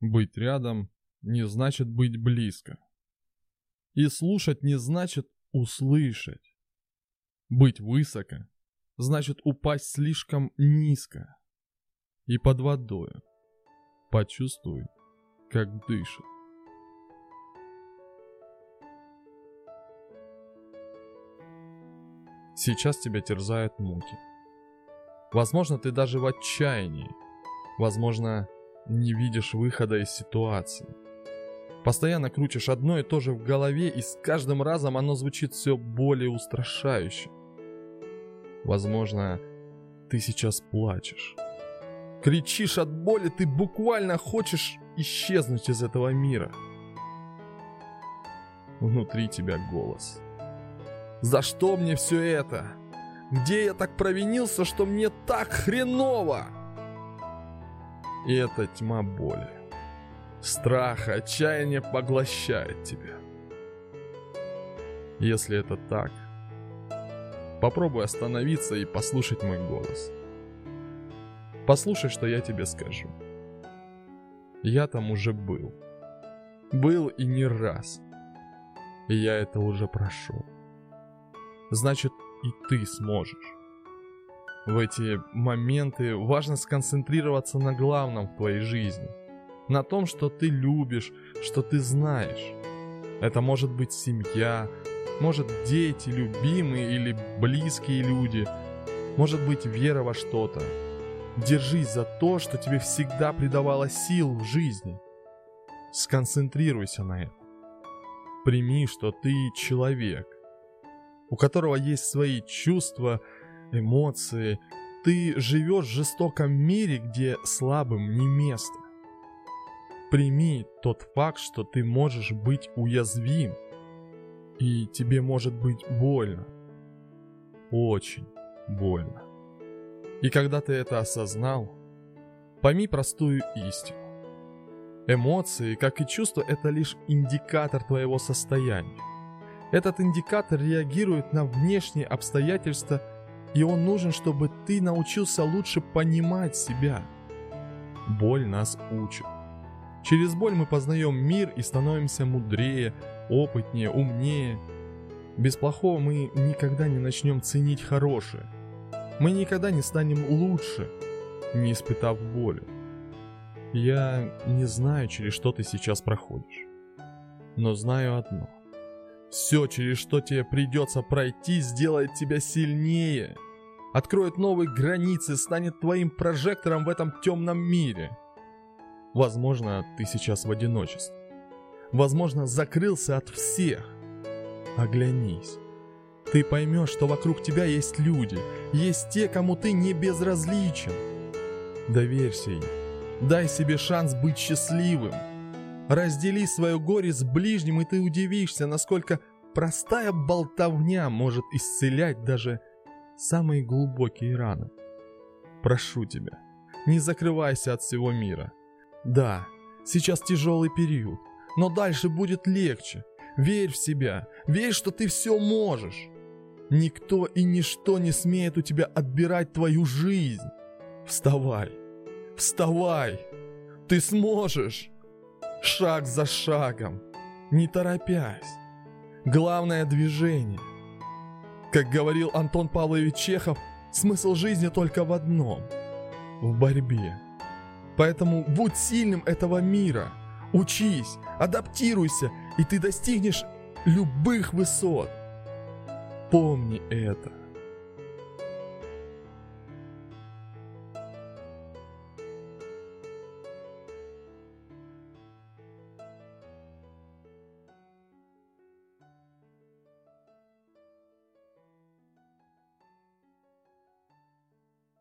Быть рядом не значит быть близко. И слушать не значит услышать. Быть высоко значит упасть слишком низко. И под водою почувствуй, как дышит. Сейчас тебя терзают муки. Возможно, ты даже в отчаянии. Возможно, не видишь выхода из ситуации. Постоянно крутишь одно и то же в голове, и с каждым разом оно звучит все более устрашающе. Возможно, ты сейчас плачешь. Кричишь от боли, ты буквально хочешь исчезнуть из этого мира. Внутри тебя голос. За что мне все это? Где я так провинился, что мне так хреново? И это тьма боли. Страх, отчаяние поглощает тебя. Если это так, попробуй остановиться и послушать мой голос. Послушай, что я тебе скажу. Я там уже был. Был и не раз. И я это уже прошел. Значит, и ты сможешь. В эти моменты важно сконцентрироваться на главном в твоей жизни. На том, что ты любишь, что ты знаешь. Это может быть семья, может дети, любимые или близкие люди, может быть вера во что-то. Держись за то, что тебе всегда придавало сил в жизни. Сконцентрируйся на этом. Прими, что ты человек, у которого есть свои чувства, эмоции. Ты живешь в жестоком мире, где слабым не место. Прими тот факт, что ты можешь быть уязвим. И тебе может быть больно. Очень больно. И когда ты это осознал, пойми простую истину. Эмоции, как и чувства, это лишь индикатор твоего состояния. Этот индикатор реагирует на внешние обстоятельства и он нужен, чтобы ты научился лучше понимать себя. Боль нас учит. Через боль мы познаем мир и становимся мудрее, опытнее, умнее. Без плохого мы никогда не начнем ценить хорошее. Мы никогда не станем лучше, не испытав боли. Я не знаю, через что ты сейчас проходишь. Но знаю одно. Все, через что тебе придется пройти, сделает тебя сильнее – откроет новые границы, станет твоим прожектором в этом темном мире. Возможно, ты сейчас в одиночестве. Возможно, закрылся от всех. Оглянись. Ты поймешь, что вокруг тебя есть люди, есть те, кому ты не безразличен. Доверься им. Дай себе шанс быть счастливым. Раздели свое горе с ближним, и ты удивишься, насколько простая болтовня может исцелять даже самые глубокие раны. Прошу тебя, не закрывайся от всего мира. Да, сейчас тяжелый период, но дальше будет легче. Верь в себя, верь, что ты все можешь. Никто и ничто не смеет у тебя отбирать твою жизнь. Вставай, вставай, ты сможешь. Шаг за шагом, не торопясь. Главное движение – как говорил Антон Павлович Чехов, смысл жизни только в одном – в борьбе. Поэтому будь сильным этого мира, учись, адаптируйся, и ты достигнешь любых высот. Помни это.